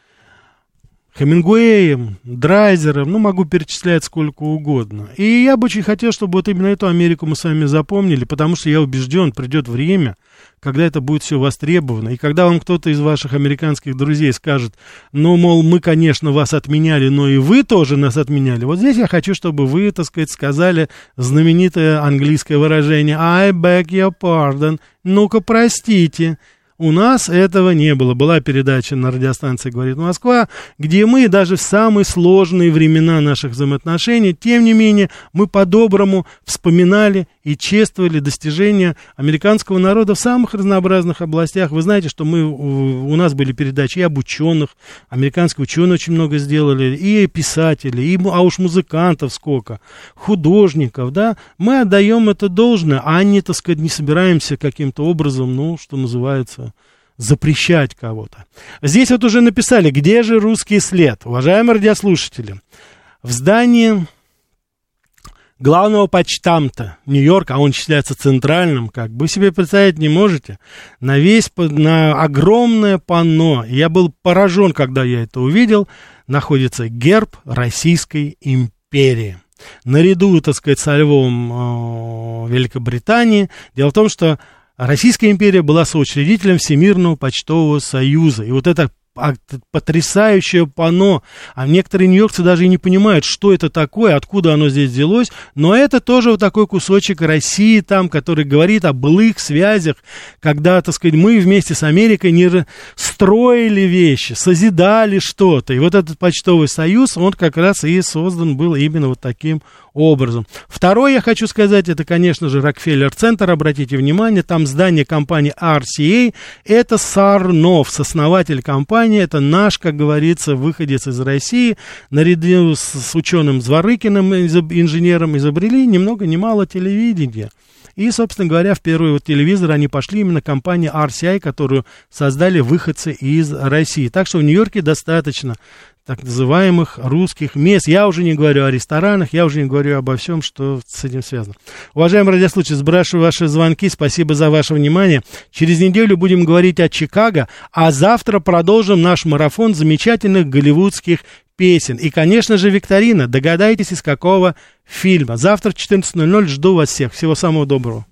Хемингуэем, Драйзером, ну, могу перечислять сколько угодно. И я бы очень хотел, чтобы вот именно эту Америку мы с вами запомнили, потому что я убежден, придет время, когда это будет все востребовано. И когда вам кто-то из ваших американских друзей скажет, ну, мол, мы, конечно, вас отменяли, но и вы тоже нас отменяли. Вот здесь я хочу, чтобы вы, так сказать, сказали знаменитое английское выражение I beg your pardon. Ну-ка, простите. У нас этого не было. Была передача на радиостанции «Говорит Москва», где мы даже в самые сложные времена наших взаимоотношений, тем не менее, мы по-доброму вспоминали и чествовали достижения американского народа в самых разнообразных областях. Вы знаете, что мы, у нас были передачи и об ученых, американские ученые очень много сделали, и писатели, и, а уж музыкантов сколько, художников, да, мы отдаем это должное, а не, так сказать, не собираемся каким-то образом, ну, что называется, запрещать кого-то. Здесь вот уже написали, где же русский след? Уважаемые радиослушатели, в здании главного почтамта Нью-Йорка, а он считается центральным, как вы себе представить не можете, на весь, на огромное панно, я был поражен, когда я это увидел, находится герб Российской империи. Наряду, так сказать, со львом э, Великобритании. Дело в том, что Российская империя была соучредителем Всемирного почтового союза. И вот это потрясающее панно. А некоторые нью-йоркцы даже и не понимают, что это такое, откуда оно здесь взялось. Но это тоже вот такой кусочек России там, который говорит о былых связях, когда, так сказать, мы вместе с Америкой не строили вещи, созидали что-то. И вот этот почтовый союз, он как раз и создан был именно вот таким образом. Второе, я хочу сказать, это, конечно же, Рокфеллер-центр, обратите внимание, там здание компании RCA, это Сарнов, основатель компании, это наш, как говорится, выходец из России, наряду с, с ученым Зворыкиным, инженером, изобрели ни много ни мало телевидения. И, собственно говоря, в первый вот телевизор они пошли именно компания RCI, которую создали выходцы из России. Так что в Нью-Йорке достаточно так называемых русских мест. Я уже не говорю о ресторанах, я уже не говорю обо всем, что с этим связано. Уважаемые радиослушатели, сбрасываю ваши звонки, спасибо за ваше внимание. Через неделю будем говорить о Чикаго, а завтра продолжим наш марафон замечательных голливудских песен. И, конечно же, викторина. Догадайтесь, из какого фильма. Завтра в 14.00 жду вас всех. Всего самого доброго.